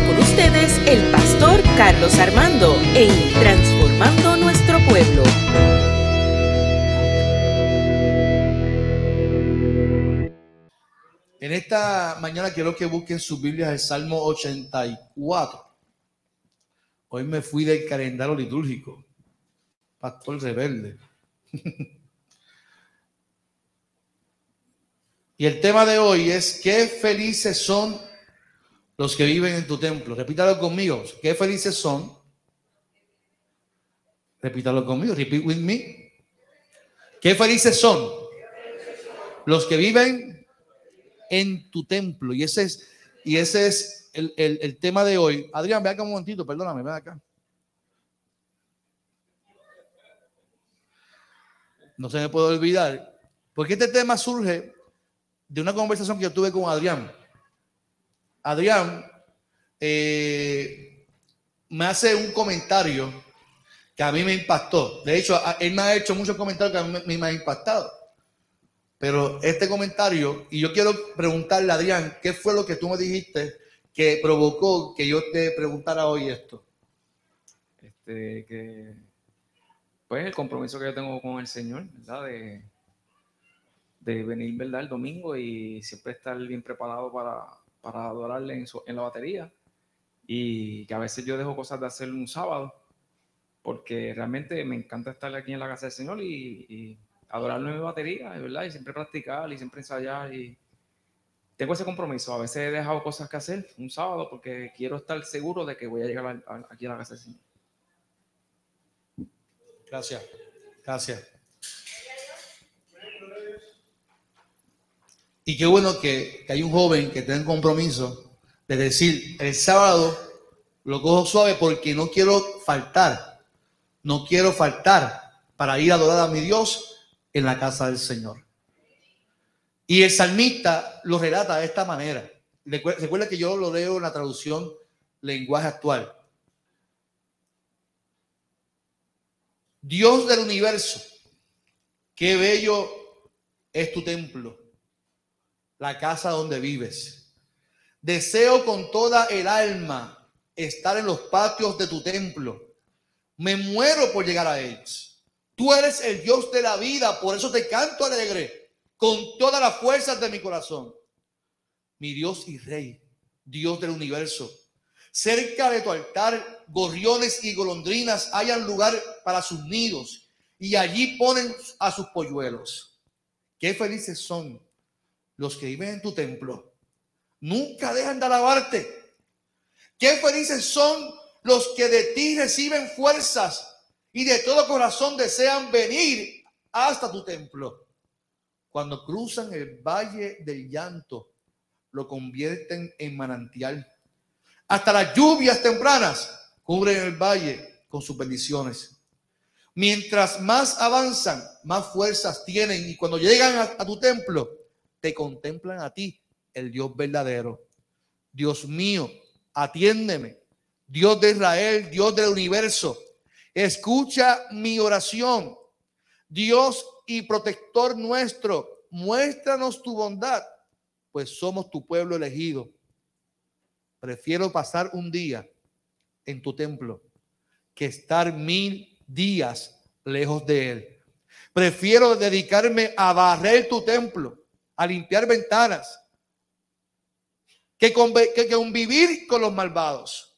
Con ustedes el pastor Carlos Armando en Transformando Nuestro Pueblo. En esta mañana quiero que busquen sus Biblias el Salmo 84. Hoy me fui del calendario litúrgico. Pastor rebelde. y el tema de hoy es qué felices son los que viven en tu templo. Repítalo conmigo. Qué felices son. Repítalo conmigo. Repeat with me. Qué felices son los que viven en tu templo. Y ese es, y ese es el, tema de hoy. Adrián, ve acá un momentito, perdóname, ven acá. No se me puede olvidar. Porque este tema surge de una conversación que yo tuve con Adrián. Adrián eh, me hace un comentario que a mí me impactó. De hecho, él me ha hecho muchos comentarios que a mí me, me han impactado. Pero este comentario, y yo quiero preguntarle a Adrián, ¿qué fue lo que tú me dijiste que provocó que yo te preguntara hoy esto? Este, que, pues el compromiso que yo tengo con el Señor, ¿verdad? De, de venir, ¿verdad? El domingo y siempre estar bien preparado para, para adorarle en, en, la batería y que a veces yo dejo cosas de hacer un sábado porque realmente me encanta estar aquí en la casa del Señor y, y en mi batería, ¿verdad? Y siempre practicar y siempre ensayar y tengo ese compromiso. A veces he dejado cosas que hacer un sábado porque quiero estar seguro de que voy a llegar aquí a la casa del Señor. Gracias, gracias. Y qué bueno que, hay un joven que tenga compromiso de decir, el sábado lo cojo suave porque no quiero faltar, no quiero faltar para ir a adorar a mi Dios en la casa del Señor. Y el salmista lo relata de esta manera. Recuerda que yo lo leo en la traducción lenguaje actual. Dios del universo, qué bello es tu templo la casa donde vives. Deseo con toda el alma estar en los patios de tu templo. Me muero por llegar a ellos. Tú eres el Dios de la vida, por eso te canto alegre con todas las fuerzas de mi corazón. Mi Dios y Rey, Dios del universo. Cerca de tu altar, gorriones y golondrinas hayan lugar para sus nidos y allí ponen a sus polluelos. Qué felices son los que viven en tu templo nunca dejan de alabarte. Qué felices son los que de ti reciben fuerzas y de todo corazón desean venir hasta tu templo. Cuando cruzan el valle del llanto, lo convierten en manantial. Hasta las lluvias tempranas cubren el valle con sus bendiciones. Mientras más avanzan, más fuerzas tienen y cuando llegan a, a tu templo, te contemplan a ti, el Dios verdadero. Dios mío, atiéndeme. Dios de Israel, Dios del universo, escucha mi oración. Dios y protector nuestro, muéstranos tu bondad, pues somos tu pueblo elegido. Prefiero pasar un día en tu templo que estar mil días lejos de él. Prefiero dedicarme a barrer tu templo a limpiar ventanas, que, que convivir con los malvados.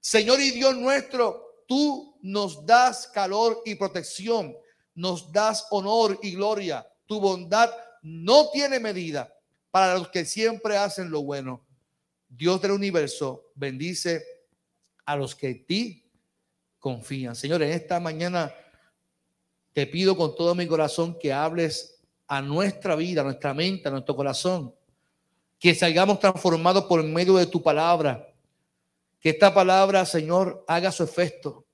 Señor y Dios nuestro, tú nos das calor y protección, nos das honor y gloria. Tu bondad no tiene medida para los que siempre hacen lo bueno. Dios del universo bendice a los que en ti confían. Señor, en esta mañana te pido con todo mi corazón que hables a nuestra vida, a nuestra mente, a nuestro corazón. Que salgamos transformados por medio de tu palabra. Que esta palabra, Señor, haga su efecto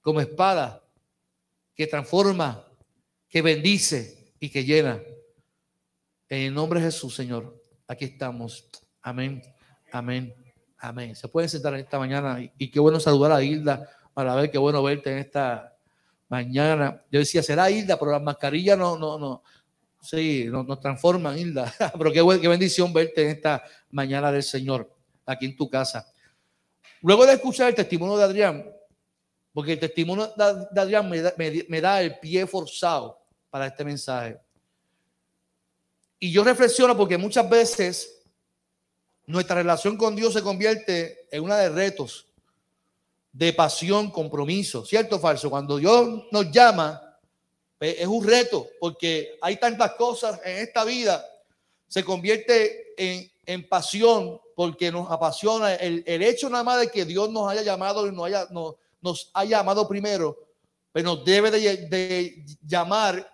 como espada que transforma, que bendice y que llena. En el nombre de Jesús, Señor, aquí estamos. Amén, amén, amén. Se pueden sentar esta mañana y, qué bueno saludar a Hilda para ver qué bueno verte en esta mañana. Yo decía, será Hilda, pero la mascarilla no, no, no, Sí, nos, transforman, Hilda. Pero qué, qué bendición verte en esta mañana del Señor, aquí en tu casa. Luego de escuchar el testimonio de Adrián, porque el testimonio de Adrián me da, el pie forzado para este mensaje. Y yo reflexiono porque muchas veces nuestra relación con Dios se convierte en una de retos, de pasión, compromiso, ¿cierto falso? Cuando Dios nos llama, es un reto, porque hay tantas cosas en esta vida, se convierte en, en pasión, porque nos apasiona el, el, hecho nada más de que Dios nos haya llamado y nos haya, nos, nos haya llamado primero, pero pues nos debe de, de llamar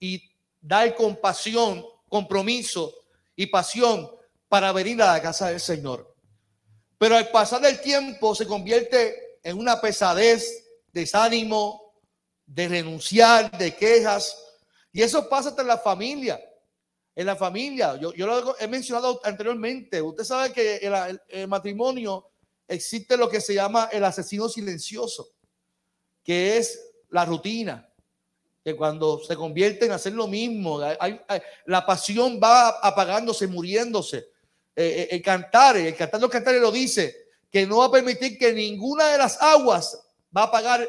y dar compasión, compromiso y pasión para venir a la casa del Señor. Pero al pasar del tiempo se convierte en una pesadez, desánimo, de renunciar, de quejas. Y eso pasa hasta en la familia. En la familia, yo, yo lo he mencionado anteriormente. Usted sabe que en el, matrimonio existe lo que se llama el asesino silencioso, que es la rutina, que cuando se convierte en hacer lo mismo, la pasión va apagándose, muriéndose. Eh, eh, el cantar, el cantar lo dice, que no va a permitir que ninguna de las aguas va a apagar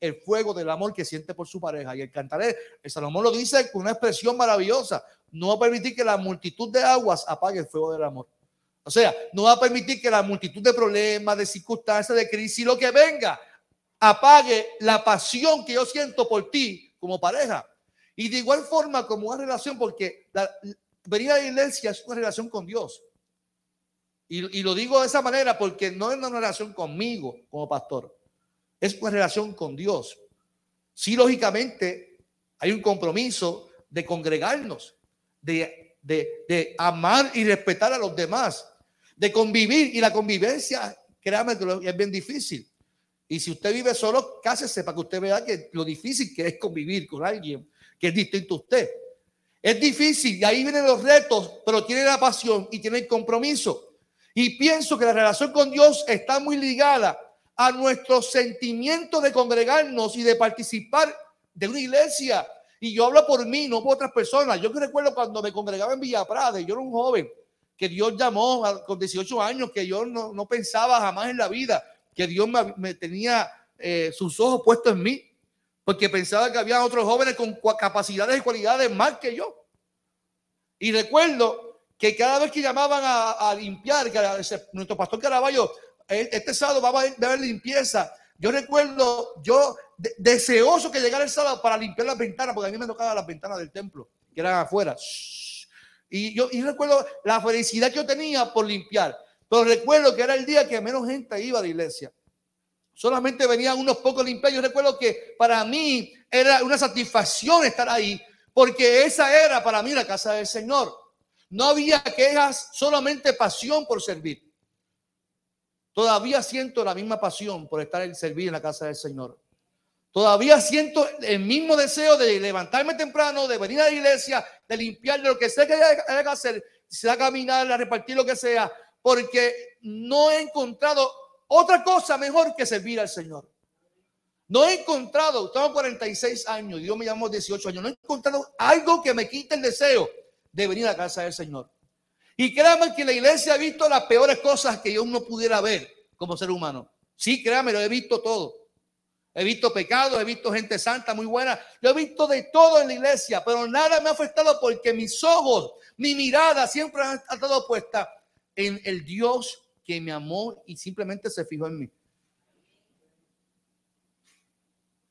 el fuego del amor que siente por su pareja. Y el cantaré, el Salomón lo dice con una expresión maravillosa. No va a permitir que la multitud de aguas apague el fuego del amor. O sea, no va a permitir que la multitud de problemas, de circunstancias, de crisis, lo que venga, apague la pasión que yo siento por ti como pareja. Y de igual forma como una relación, porque la, venir a la iglesia es una relación con Dios. Y, y lo digo de esa manera porque no es una relación conmigo como pastor es una relación con Dios. Sí, lógicamente, hay un compromiso de congregarnos, de, de, amar y respetar a los demás, de convivir. Y la convivencia, créame que es bien difícil. Y si usted vive solo, cásese para que usted vea que lo difícil que es convivir con alguien que es distinto a usted. Es difícil y ahí vienen los retos, pero tiene la pasión y tiene el compromiso. Y pienso que la relación con Dios está muy ligada a nuestro sentimiento de congregarnos y de participar de una iglesia. Y yo hablo por mí, no por otras personas. Yo recuerdo cuando me congregaba en Villa Prada, yo era un joven que Dios llamó con 18 años, que yo no, no pensaba jamás en la vida, que Dios me, tenía eh, sus ojos puestos en mí, porque pensaba que había otros jóvenes con capacidades y cualidades más que yo. Y recuerdo que cada vez que llamaban a, limpiar, que nuestro pastor Caraballo este sábado va a haber limpieza. Yo recuerdo, yo deseoso que llegara el sábado para limpiar las ventanas, porque a mí me tocaba las ventanas del templo, que eran afuera. Y yo y recuerdo la felicidad que yo tenía por limpiar. Pero recuerdo que era el día que menos gente iba a la iglesia. Solamente venían unos pocos limpiar. Yo recuerdo que para mí era una satisfacción estar ahí, porque esa era para mí la casa del Señor. No había quejas, solamente pasión por servir. Todavía siento la misma pasión por estar en servir en la casa del Señor. Todavía siento el mismo deseo de levantarme temprano, de venir a la iglesia, de limpiar de lo que sea que haya que hacer, sea caminar, a repartir lo que sea, porque no he encontrado otra cosa mejor que servir al Señor. No he encontrado, tengo 46 años, Dios me llamó 18 años, no he encontrado algo que me quite el deseo de venir a la casa del Señor. Y créanme que la iglesia ha visto las peores cosas que yo no pudiera ver como ser humano. Sí, créanme, lo he visto todo. He visto pecados, he visto gente santa muy buena. Yo he visto de todo en la iglesia, pero nada me ha afectado porque mis ojos, mi mirada siempre ha estado puesta en el Dios que me amó y simplemente se fijó en mí.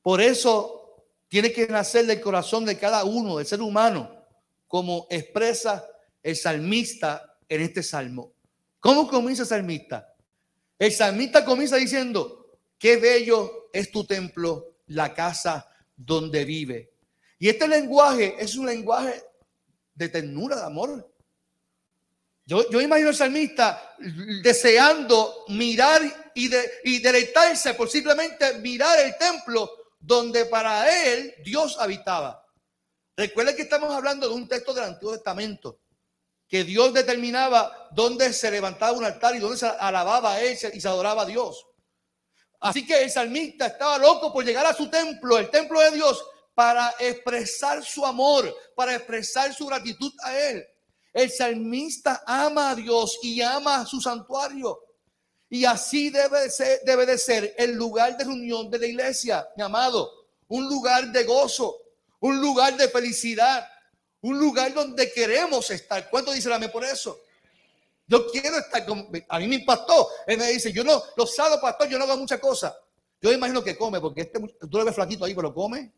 Por eso tiene que nacer del corazón de cada uno, del ser humano, como expresa el salmista en este salmo. ¿Cómo comienza el salmista? El salmista comienza diciendo, qué bello es tu templo, la casa donde vive. Y este lenguaje es un lenguaje de ternura, de amor. Yo, yo imagino al salmista deseando mirar y, de, y deleitarse por simplemente mirar el templo donde para él Dios habitaba. Recuerden que estamos hablando de un texto del Antiguo Testamento que Dios determinaba dónde se levantaba un altar y dónde se alababa a él y se adoraba a Dios. Así que el salmista estaba loco por llegar a su templo, el templo de Dios, para expresar su amor, para expresar su gratitud a Él. El salmista ama a Dios y ama a su santuario. Y así debe de, ser, debe de ser el lugar de reunión de la iglesia, mi amado. Un lugar de gozo, un lugar de felicidad, un lugar donde queremos estar. ¿Cuánto dice la por eso? Yo quiero estar con. A mí me impactó. Él me dice: Yo no, los sábados, pastor, yo no hago muchas cosas. Yo imagino que come, porque este, tú lo ves flaquito ahí, pero come.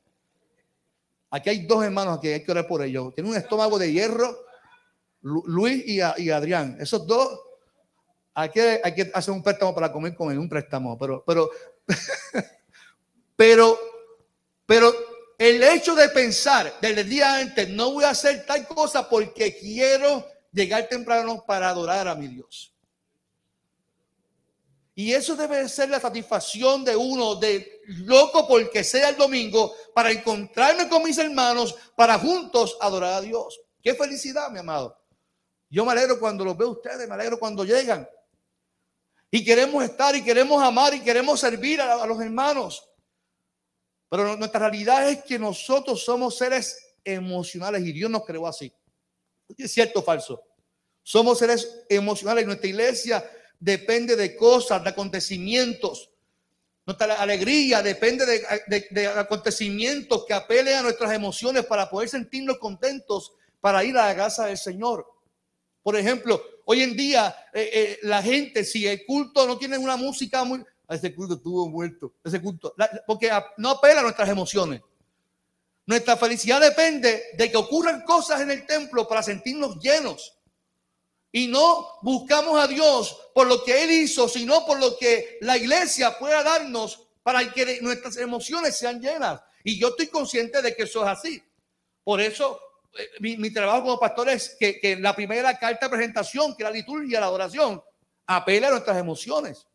Aquí hay dos hermanos que hay que orar por ellos. Tiene un estómago de hierro, Luis y, y Adrián. Esos dos, hay que, hay que hacer un préstamo para comer con él, un préstamo. Pero, pero, pero, pero el hecho de pensar desde el día antes, no voy a hacer tal cosa porque quiero llegar temprano para adorar a mi Dios. Y eso debe ser la satisfacción de uno, de loco porque sea el domingo, para encontrarme con mis hermanos, para juntos adorar a Dios. Qué felicidad, mi amado. Yo me alegro cuando los veo ustedes, me alegro cuando llegan. Y queremos estar y queremos amar y queremos servir a, a los hermanos. Pero nuestra realidad es que nosotros somos seres emocionales y Dios nos creó así. ¿Es cierto o falso? Somos seres emocionales. Nuestra iglesia depende de cosas, de acontecimientos. Nuestra alegría depende de, acontecimientos que apelen a nuestras emociones para poder sentirnos contentos para ir a la casa del Señor. Por ejemplo, hoy en día eh, eh, la gente, si el culto no tiene una música muy... Ese culto estuvo muerto, ese culto, porque no apela a nuestras emociones. Nuestra felicidad depende de que ocurran cosas en el templo para sentirnos llenos y no buscamos a Dios por lo que Él hizo, sino por lo que la iglesia pueda darnos para que nuestras emociones sean llenas. Y yo estoy consciente de que eso es así. Por eso eh, mi, trabajo como pastor es que, que, la primera carta de presentación, que la liturgia, la adoración, apela a nuestras emociones.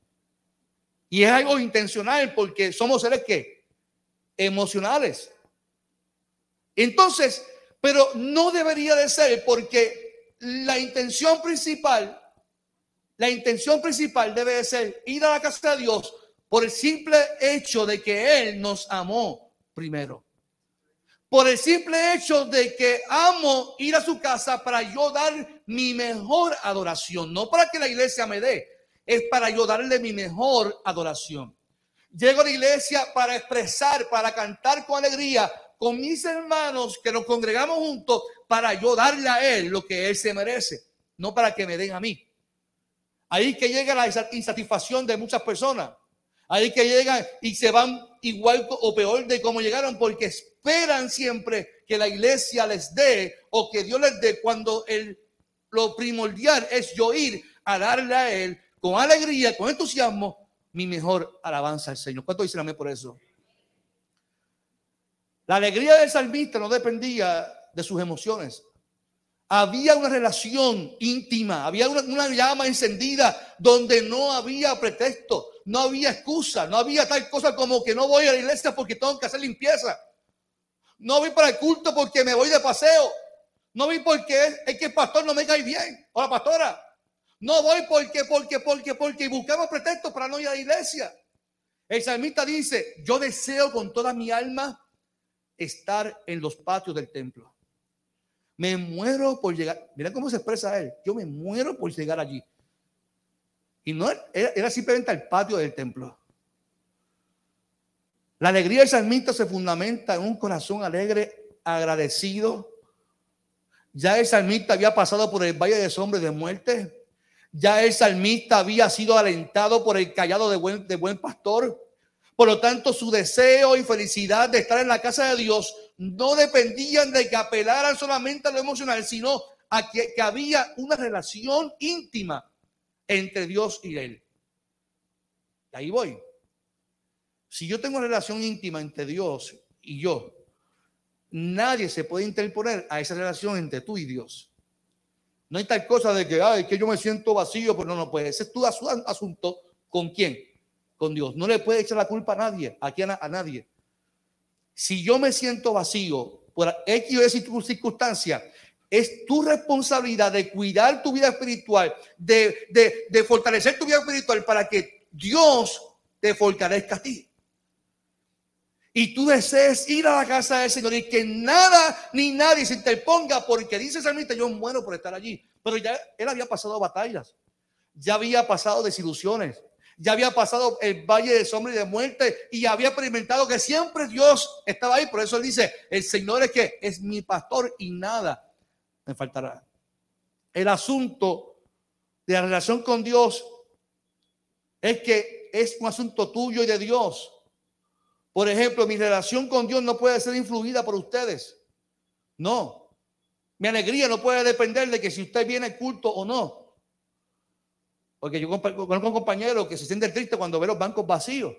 Y es algo intencional porque somos seres que emocionales. Entonces, pero no debería de ser porque la intención principal, la intención principal debe de ser ir a la casa de Dios por el simple hecho de que Él nos amó primero. Por el simple hecho de que amo ir a su casa para yo dar mi mejor adoración, no para que la iglesia me dé, es para yo darle mi mejor adoración. Llego a la iglesia para expresar, para cantar con alegría, con mis hermanos que nos congregamos juntos para yo darle a él lo que él se merece, no para que me den a mí. Ahí que llega la insatisfacción de muchas personas. Ahí que llegan y se van igual o peor de como llegaron porque esperan siempre que la iglesia les dé o que Dios les dé cuando el, lo primordial es yo ir a darle a él con alegría, con entusiasmo, mi mejor alabanza al Señor. ¿Cuánto dicen a por eso? La alegría del salmista no dependía de sus emociones. Había una relación íntima, había una, llama encendida donde no había pretexto, no había excusa, no había tal cosa como que no voy a la iglesia porque tengo que hacer limpieza. No voy para el culto porque me voy de paseo. No voy porque es, que el pastor no me cae bien o la pastora. No voy porque, porque, porque, porque buscamos pretextos para no ir a la iglesia. El salmista dice, yo deseo con toda mi alma estar en los patios del templo. Me muero por llegar. Mira cómo se expresa él. Yo me muero por llegar allí. Y no era, simplemente al patio del templo. La alegría del salmista se fundamenta en un corazón alegre, agradecido. Ya el salmista había pasado por el valle de sombra de muerte. Ya el salmista había sido alentado por el callado de buen, pastor. Por lo tanto, su deseo y felicidad de estar en la casa de Dios no dependían de que apelaran solamente a lo emocional, sino a que, había una relación íntima entre Dios y él. Ahí voy. Si yo tengo relación íntima entre Dios y yo, nadie se puede interponer a esa relación entre tú y Dios. No hay tal cosa de que, ay, que yo me siento vacío, pero no, no puede. Ese es tu asunto. ¿Con quién? con Dios. No le puede echar la culpa a nadie, aquí a, nadie. Si yo me siento vacío por X o Y circunstancia, es tu responsabilidad de cuidar tu vida espiritual, de, fortalecer tu vida espiritual para que Dios te fortalezca a ti. Y tú desees ir a la casa del Señor y que nada ni nadie se interponga porque dice el yo muero por estar allí. Pero ya él había pasado batallas. ya había pasado desilusiones, ya había pasado el valle de sombra y de muerte y había experimentado que siempre Dios estaba ahí. Por eso él dice, el Señor es que es mi pastor y nada me faltará. El asunto de la relación con Dios es que es un asunto tuyo y de Dios. Por ejemplo, mi relación con Dios no puede ser influida por ustedes. No. Mi alegría no puede depender de que si usted viene al culto o no. Porque yo conozco un compañero que se siente triste cuando ve los bancos vacíos.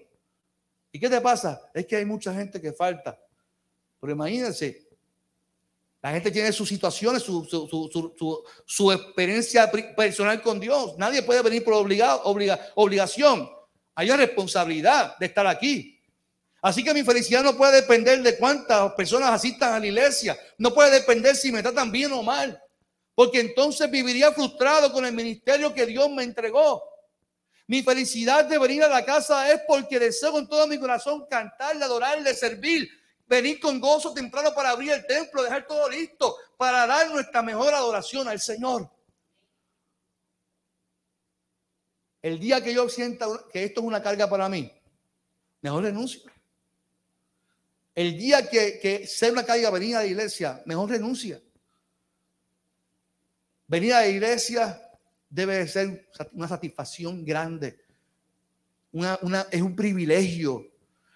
¿Y qué te pasa? Es que hay mucha gente que falta. Pero imagínense, la gente tiene sus situaciones, su, experiencia personal con Dios. Nadie puede venir por obligado, obligación. Hay responsabilidad de estar aquí. Así que mi felicidad no puede depender de cuántas personas asistan a la iglesia. No puede depender si me tratan bien o mal porque entonces viviría frustrado con el ministerio que Dios me entregó. Mi felicidad de venir a la casa es porque deseo con todo mi corazón cantarle, adorarle, servir, venir con gozo temprano para abrir el templo, dejar todo listo, para dar nuestra mejor adoración al Señor. El día que yo sienta que esto es una carga para mí, mejor renuncio. El día que, que sea una carga venir a la iglesia, mejor renuncia. Venir a la iglesia debe ser una satisfacción grande. Una, es un privilegio.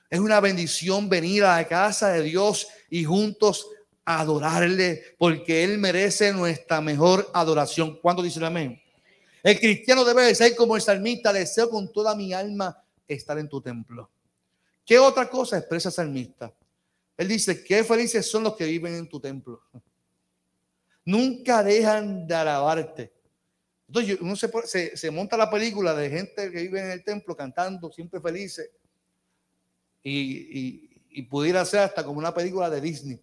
Es una bendición venir a la casa de Dios y juntos adorarle porque Él merece nuestra mejor adoración. ¿Cuándo dice amén? El cristiano debe ser como el salmista, deseo con toda mi alma estar en tu templo. ¿Qué otra cosa expresa el salmista? Él dice, qué felices son los que viven en tu templo. Nunca dejan de alabarte. Entonces uno se, monta la película de gente que vive en el templo cantando, siempre felices. Y, pudiera ser hasta como una película de Disney.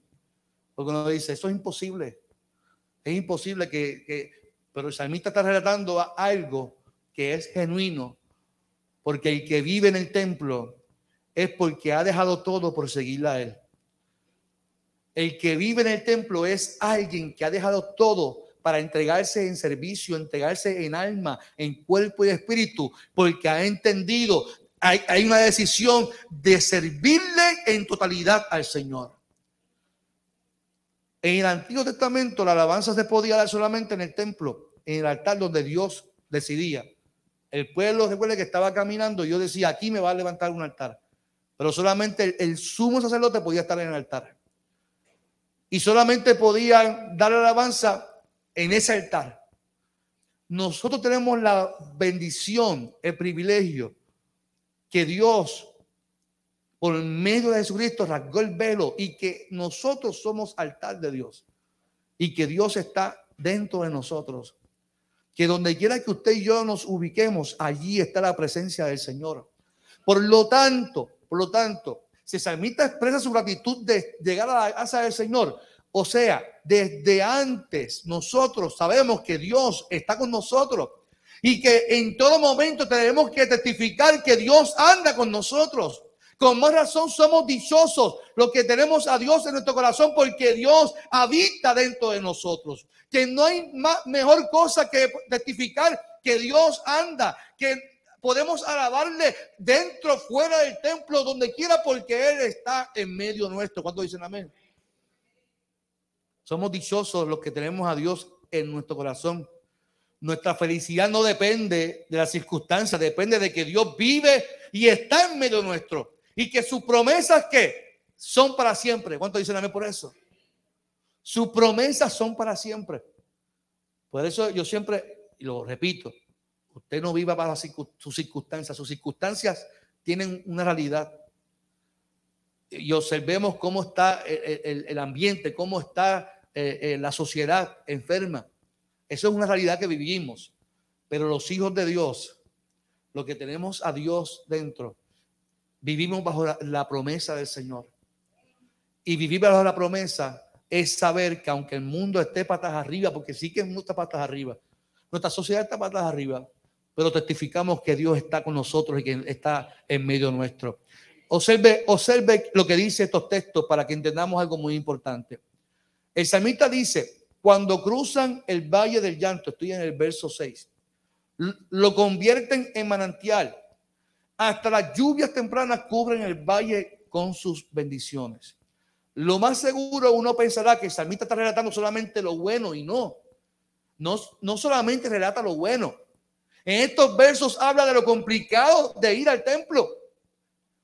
Porque uno dice, eso es imposible. Es imposible que, que... Pero el salmista está relatando algo que es genuino. Porque el que vive en el templo es porque ha dejado todo por seguirle a él. El que vive en el templo es alguien que ha dejado todo para entregarse en servicio, entregarse en alma, en cuerpo y espíritu, porque ha entendido, hay, una decisión de servirle en totalidad al Señor. En el Antiguo Testamento la alabanza se podía dar solamente en el templo, en el altar donde Dios decidía. El pueblo, recuerde que estaba caminando, y yo decía, aquí me va a levantar un altar. Pero solamente el sumo sacerdote podía estar en el altar y solamente podían dar alabanza en ese altar. Nosotros tenemos la bendición, el privilegio que Dios, por medio de Jesucristo, rasgó el velo y que nosotros somos altar de Dios y que Dios está dentro de nosotros. Que donde quiera que usted y yo nos ubiquemos, allí está la presencia del Señor. Por lo tanto, por lo tanto, si Salmista expresa su gratitud de llegar a la casa del Señor. O sea, desde antes nosotros sabemos que Dios está con nosotros y que en todo momento tenemos que testificar que Dios anda con nosotros. Con más razón somos dichosos los que tenemos a Dios en nuestro corazón porque Dios habita dentro de nosotros. Que no hay más, mejor cosa que testificar que Dios anda, podemos alabarle dentro, fuera del templo, donde quiera, porque Él está en medio nuestro. ¿Cuánto dicen amén? Somos dichosos los que tenemos a Dios en nuestro corazón. Nuestra felicidad no depende de las circunstancias, depende de que Dios vive y está en medio nuestro. Y que sus promesas que son para siempre. ¿Cuánto dicen amén por eso? Sus promesas son para siempre. Por eso yo siempre, lo repito, Usted no viva para sus circunstancias. Sus circunstancias tienen una realidad. Y observemos cómo está el, ambiente, cómo está eh, eh, la sociedad enferma. Eso es una realidad que vivimos. Pero los hijos de Dios, lo que tenemos a Dios dentro, vivimos bajo la, promesa del Señor. Y vivir bajo la promesa es saber que aunque el mundo esté patas arriba, porque sí que el mundo está patas arriba, nuestra sociedad está patas arriba, pero testificamos que Dios está con nosotros y que está en medio nuestro. Observe, observe lo que dice estos textos para que entendamos algo muy importante. El salmista dice, cuando cruzan el valle del llanto, estoy en el verso 6, lo convierten en manantial. Hasta las lluvias tempranas cubren el valle con sus bendiciones. Lo más seguro uno pensará que el salmista está relatando solamente lo bueno y no. No, no solamente relata lo bueno. En estos versos habla de lo complicado de ir al templo.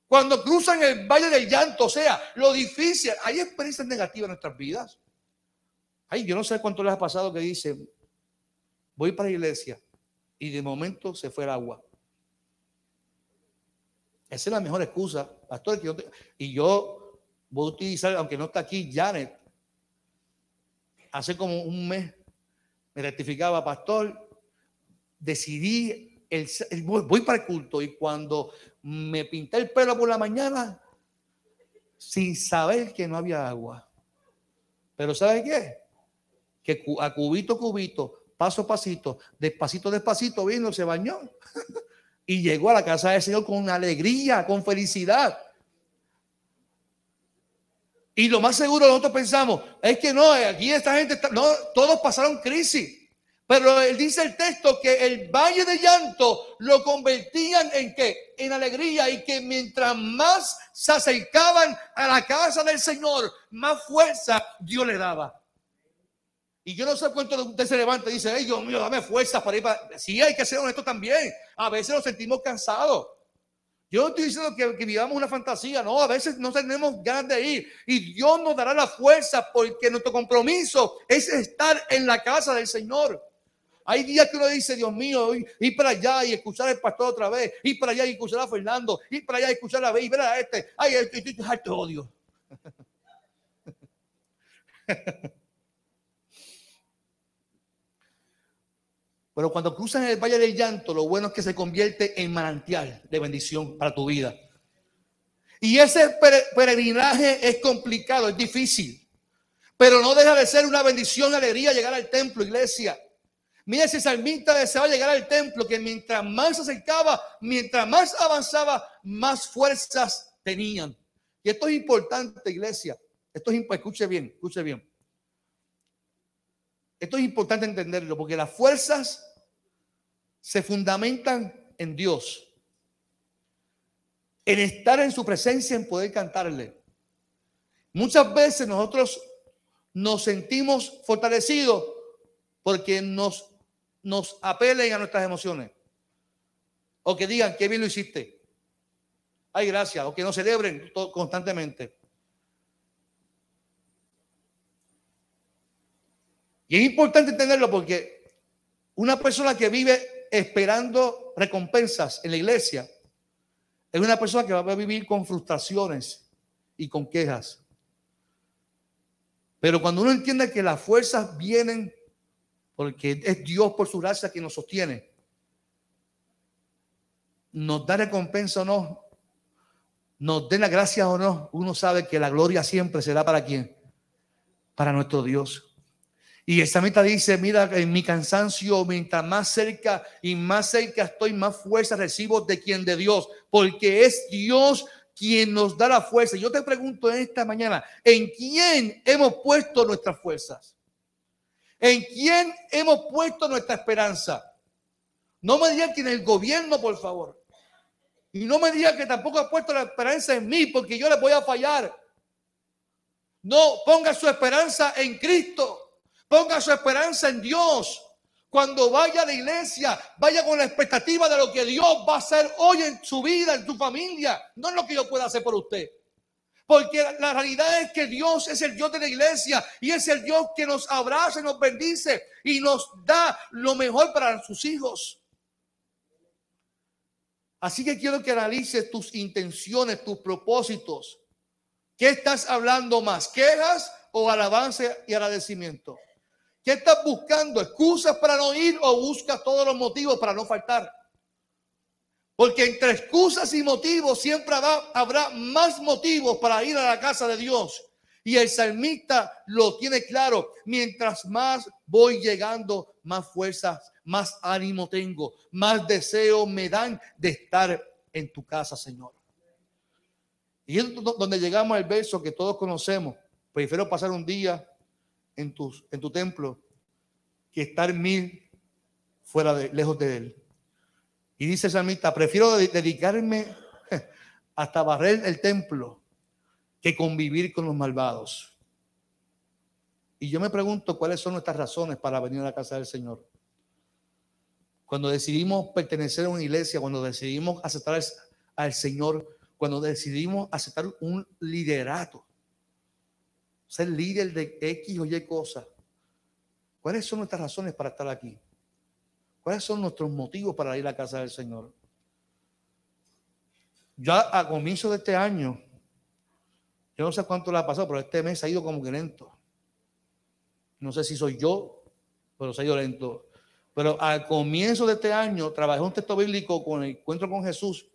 Cuando cruzan el valle del llanto, o sea, lo difícil, hay experiencias negativas en nuestras vidas. Ay, yo no sé cuánto les ha pasado que dice, voy para la iglesia y de momento se fue el agua. Esa es la mejor excusa, pastor. y yo voy a utilizar, aunque no está aquí, Janet. Hace como un mes me rectificaba, pastor, decidí, el, voy para el culto y cuando me pinté el pelo por la mañana, sin saber que no había agua. Pero ¿sabe qué? Que a cubito, cubito, paso pasito, despacito, despacito, vino, se bañó y llegó a la casa del Señor con alegría, con felicidad. Y lo más seguro nosotros pensamos es que no, aquí esta gente, no, todos pasaron crisis. Pero él dice el texto que el valle de llanto lo convertían en qué? En alegría y que mientras más se acercaban a la casa del Señor, más fuerza Dios le daba. Y yo no sé cuánto de usted se levanta y dice, ay Dios mío, dame fuerza para ir para... Sí, hay que ser honesto también. A veces nos sentimos cansados. Yo estoy diciendo que, vivamos una fantasía, no, a veces no tenemos ganas de ir y Dios nos dará la fuerza porque nuestro compromiso es estar en la casa del Señor. Hay días que uno dice, Dios mío, ir para allá y escuchar al pastor otra vez, ir para allá y escuchar a Fernando, ir para allá y escuchar a ver y ver a este, ay, estoy harto odio. Pero cuando cruzan el valle del llanto, lo bueno es que se convierte en manantial de bendición para tu vida. Y ese peregrinaje es complicado, es difícil. Pero no deja de ser una bendición, alegría llegar al templo, iglesia. Mira ese salmista deseaba llegar al templo, que mientras más se acercaba, mientras más avanzaba, más fuerzas tenían. Y esto es importante, iglesia. Esto es importante. Escuche bien, escuche bien. Esto es importante entenderlo, porque las fuerzas se fundamentan en Dios, en estar en su presencia, en poder cantarle. Muchas veces nosotros nos sentimos fortalecidos porque nos, nos apelen a nuestras emociones. O que digan, qué bien lo hiciste. Ay, gracias. O que nos celebren constantemente. Y es importante entenderlo porque una persona que vive esperando recompensas en la iglesia, es una persona que va a vivir con frustraciones y con quejas. Pero cuando uno entiende que las fuerzas vienen porque es Dios por su gracia que nos sostiene, nos da recompensa o no, nos den la gracia o no, uno sabe que la gloria siempre será para quién, para nuestro Dios. Y esta meta dice, mira, en mi cansancio, mientras más cerca y más cerca estoy, más fuerza recibo de quien de Dios, porque es Dios quien nos da la fuerza. Yo te pregunto esta mañana, ¿en quién hemos puesto nuestras fuerzas? ¿En quién hemos puesto nuestra esperanza? No me digan que en el gobierno, por favor. Y no me digan que tampoco ha puesto la esperanza en mí, porque yo le voy a fallar. No, ponga su esperanza en Cristo. Ponga su esperanza en Dios. Cuando vaya a la iglesia, vaya con la expectativa de lo que Dios va a hacer hoy en su vida, en tu familia. No es lo que yo pueda hacer por usted. Porque la realidad es que Dios es el Dios de la iglesia y es el Dios que nos abraza nos bendice y nos da lo mejor para sus hijos. Así que quiero que analices tus intenciones, tus propósitos. ¿Qué estás hablando más? ¿Quejas o alabanza y agradecimiento? ¿Qué estás buscando? ¿Excusas para no ir o buscas todos los motivos para no faltar? Porque entre excusas y motivos siempre habrá, más motivos para ir a la casa de Dios. Y el salmista lo tiene claro. Mientras más voy llegando, más fuerzas, más ánimo tengo, más deseo me dan de estar en tu casa, Señor. Y es donde llegamos al verso que todos conocemos. Prefiero pasar un día en tu, en tu templo que estar mil fuera de, lejos de él. Y dice el salmista, prefiero dedicarme hasta barrer el templo que convivir con los malvados. Y yo me pregunto cuáles son nuestras razones para venir a la casa del Señor. Cuando decidimos pertenecer a una iglesia, cuando decidimos aceptar al Señor, cuando decidimos aceptar un liderato, ser líder de X o Y cosas, ¿cuáles son nuestras razones para estar aquí? ¿Cuáles son nuestros motivos para ir a la casa del Señor? Ya a comienzo de este año, yo no sé cuánto le ha pasado, pero este mes ha ido como que lento. No sé si soy yo, pero se ha ido lento. Pero al comienzo de este año trabajé un texto bíblico con el encuentro con Jesús.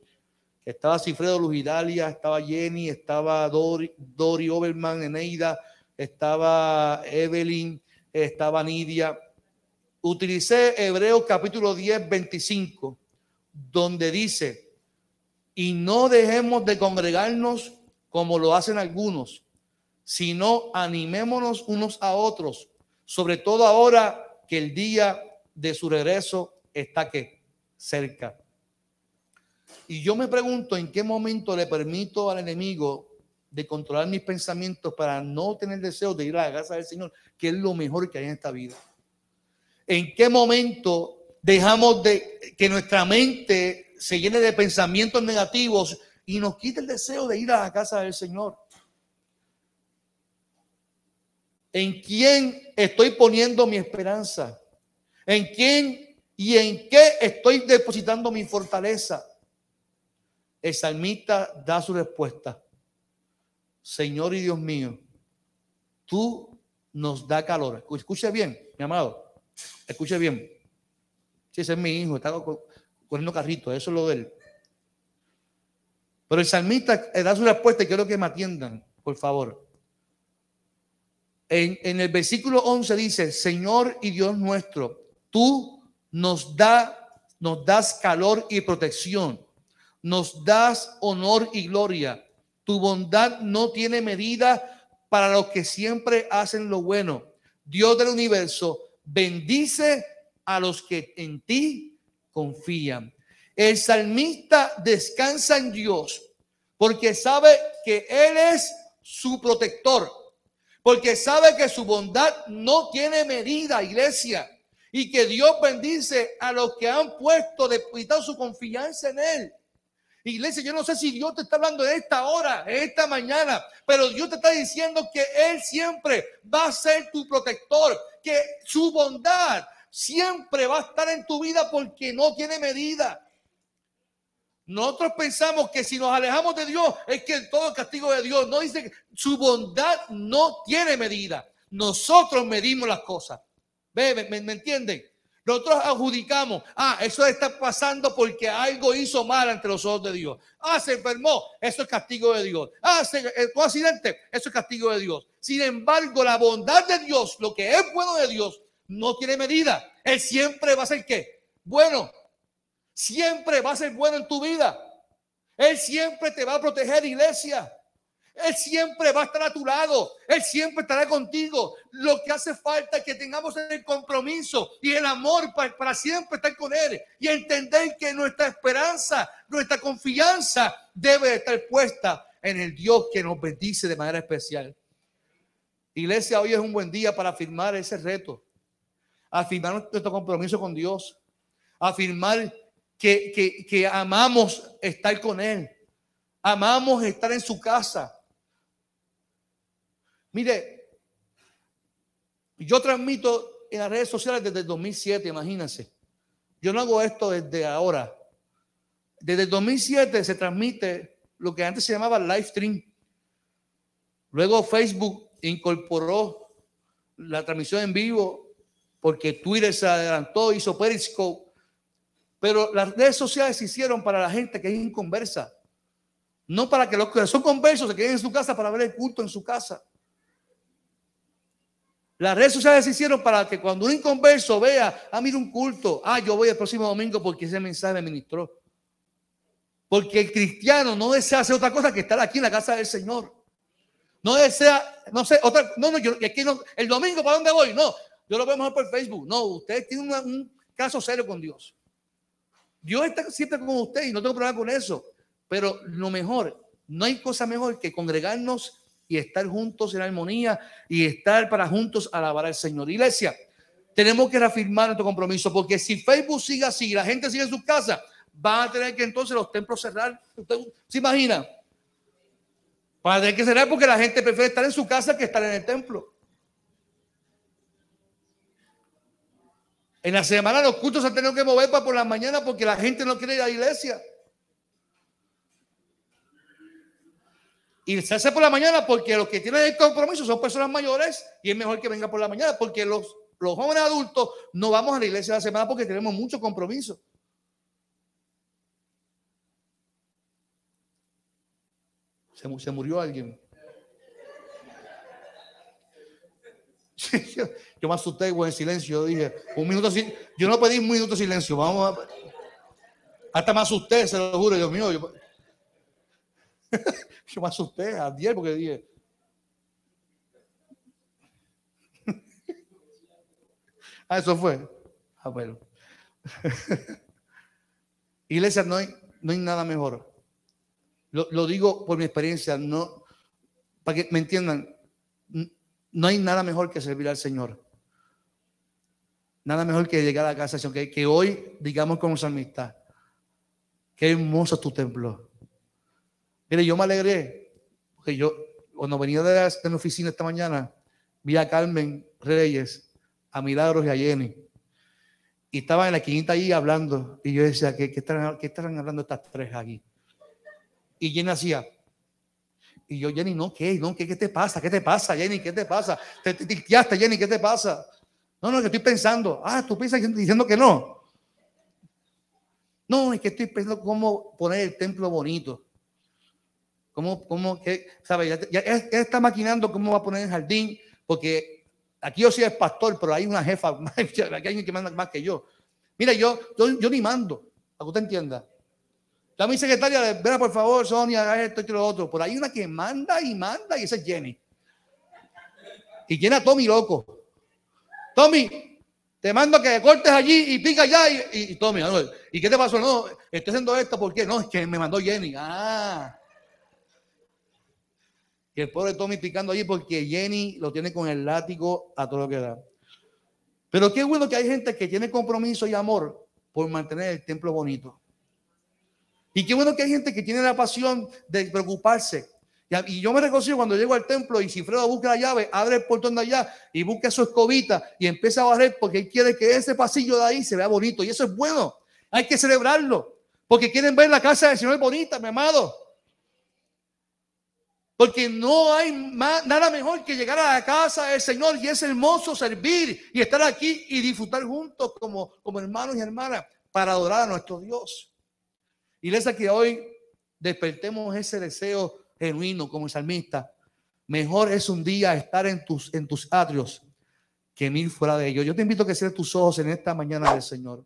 Estaba Cifredo Lujidalia, estaba Jenny, estaba Dori, Dori Oberman, Eneida, estaba Evelyn, estaba Nidia. Utilicé Hebreos capítulo 10, 25, donde dice, y no dejemos de congregarnos como lo hacen algunos, sino animémonos unos a otros, sobre todo ahora que el día de su regreso está que cerca. Y yo me pregunto en qué momento le permito al enemigo de controlar mis pensamientos para no tener deseo de ir a la casa del Señor, que es lo mejor que hay en esta vida. ¿En qué momento dejamos de que nuestra mente se llene de pensamientos negativos y nos quita el deseo de ir a la casa del Señor. ¿En quién estoy poniendo mi esperanza? ¿En quién y en qué estoy depositando mi fortaleza? El salmista da su respuesta. Señor y Dios mío, tú nos da calor. Escuche bien, mi amado. Escuche bien. Ese es mi hijo, está corriendo carrito, eso es lo de él. Pero el salmista da su respuesta y quiero que me atiendan, por favor. En, en, el versículo 11 dice, Señor y Dios nuestro, tú nos, da, nos das calor y protección, nos das honor y gloria. Tu bondad no tiene medida para los que siempre hacen lo bueno. Dios del universo, bendice a los que en ti confían. El salmista descansa en Dios porque sabe que Él es su protector, porque sabe que su bondad no tiene medida, iglesia, y que Dios bendice a los que han puesto, depositado su confianza en Él. Iglesia, yo no sé si Dios te está hablando en esta hora, en esta mañana, pero Dios te está diciendo que Él siempre va a ser tu protector, que su bondad siempre va a estar en tu vida porque no tiene medida. Nosotros pensamos que si nos alejamos de Dios es que todo el castigo de Dios. No dice que su bondad no tiene medida. Nosotros medimos las cosas. ¿Me, me, entienden? Nosotros adjudicamos, ah, eso está pasando porque algo hizo mal ante los ojos de Dios. Ah, se enfermó, eso es castigo de Dios. Ah, se, eh, un accidente, eso es castigo de Dios. Sin embargo, la bondad de Dios, lo que es bueno de Dios, no tiene medida. Él siempre va a ser qué? Bueno. Siempre va a ser bueno en tu vida. Él siempre te va a proteger, iglesia. Él siempre va a estar a tu lado. Él siempre estará contigo. Lo que hace falta es que tengamos el compromiso y el amor para, siempre estar con Él y entender que nuestra esperanza, nuestra confianza debe estar puesta en el Dios que nos bendice de manera especial. Iglesia, hoy es un buen día para firmar ese reto afirmar nuestro compromiso con Dios, afirmar que, que, que amamos estar con Él, amamos estar en su casa. Mire, yo transmito en las redes sociales desde el 2007, imagínense. Yo no hago esto desde ahora. Desde el 2007 se transmite lo que antes se llamaba live stream. Luego Facebook incorporó la transmisión en vivo porque Twitter se adelantó, hizo Periscope, pero las redes sociales se hicieron para la gente que es inconversa, no para que los que son conversos se queden en su casa para ver el culto en su casa. Las redes sociales se hicieron para que cuando un inconverso vea, ah, mira un culto, ah, yo voy el próximo domingo porque ese mensaje me ministró. Porque el cristiano no desea hacer otra cosa que estar aquí en la casa del Señor. No desea, no sé, otra, no, no, yo, aquí no, el domingo, ¿para dónde voy? No, yo lo veo mejor por Facebook. No, usted tiene un caso serio con Dios. Dios está siempre con usted y no tengo problema con eso. Pero lo mejor, no hay cosa mejor que congregarnos y estar juntos en armonía y estar para juntos alabar al Señor. Iglesia, tenemos que reafirmar nuestro compromiso porque si Facebook sigue así, la gente sigue en su casa, van a tener que entonces los templos cerrar. ¿Usted se imagina? Van a tener que cerrar porque la gente prefiere estar en su casa que estar en el templo. En la semana los cultos se han tenido que mover para por la mañana porque la gente no quiere ir a la iglesia. Y se hace por la mañana porque los que tienen el compromiso son personas mayores y es mejor que venga por la mañana porque los, los jóvenes adultos no vamos a la iglesia la semana porque tenemos mucho compromiso. Se, se murió alguien. Yo, me asusté en silencio. Yo dije, un minuto Yo no pedí un minuto de silencio. Vamos a. Hasta me asusté, se lo juro, Dios mío. Yo, yo me asusté ayer porque dije. ah, eso fue. Ah, bueno. Iglesia, no hay, no hay nada mejor. Lo, lo, digo por mi experiencia, no, para que me entiendan, no hay nada mejor que servir al Señor. Nada mejor que llegar a la casa, que, que hoy digamos como salmista, qué hermoso es tu templo. Yo me alegré, porque yo, cuando venía de, la, oficina esta mañana, vi a Carmen Reyes, a Milagros y a Jenny. Y estaba en la quinta ahí hablando. Y yo decía, ¿qué, qué, estarán, qué estarán hablando estas tres aquí? Y Jenny hacía. Y yo, Jenny, no, ¿qué? No, ¿qué, qué te pasa? ¿Qué te pasa, Jenny? ¿Qué te pasa? Te, te, Jenny, ¿qué te pasa? No, no, que estoy pensando. Ah, tú piensas diciendo que no. No, es que estoy pensando cómo poner el templo bonito. ¿Cómo, cómo, que, ¿sabes? Ya, está maquinando cómo va a poner el jardín, porque aquí yo soy el pastor, pero hay una jefa, aquí hay alguien que manda más que yo. Mira, yo, yo, ni mando, para que usted entienda. La mi secretaria, ven por favor, Sonia, haga esto y lo otro. Por ahí una que manda y manda y esa es Jenny. Y tiene a Tommy loco. Tommy, te mando que cortes allí y pica allá. Y, y, Tommy, ¿y qué te pasó? No, estoy haciendo esto porque no, es que me mandó Jenny. Ah. Que el pobre Tommy picando allí porque Jenny lo tiene con el látigo a todo lo que da. Pero qué bueno que hay gente que tiene compromiso y amor por mantener el templo bonito. Y qué bueno que hay gente que tiene la pasión de preocuparse. Y yo me regocijo cuando llego al templo y si Fredo busca la llave, abre el portón de allá y busca su escobita y empieza a barrer porque él quiere que ese pasillo de ahí se vea bonito. Y eso es bueno. Hay que celebrarlo. Porque quieren ver la casa del Señor bonita, mi amado. Porque no hay nada mejor que llegar a la casa del Señor y es hermoso servir y estar aquí y disfrutar juntos como, hermanos y hermanas para adorar a nuestro Dios. Iglesia, que hoy despertemos ese deseo genuino como salmista. Mejor es un día estar en tus, en tus atrios que ir fuera de ellos. Yo te invito a que cierres tus ojos en esta mañana del Señor.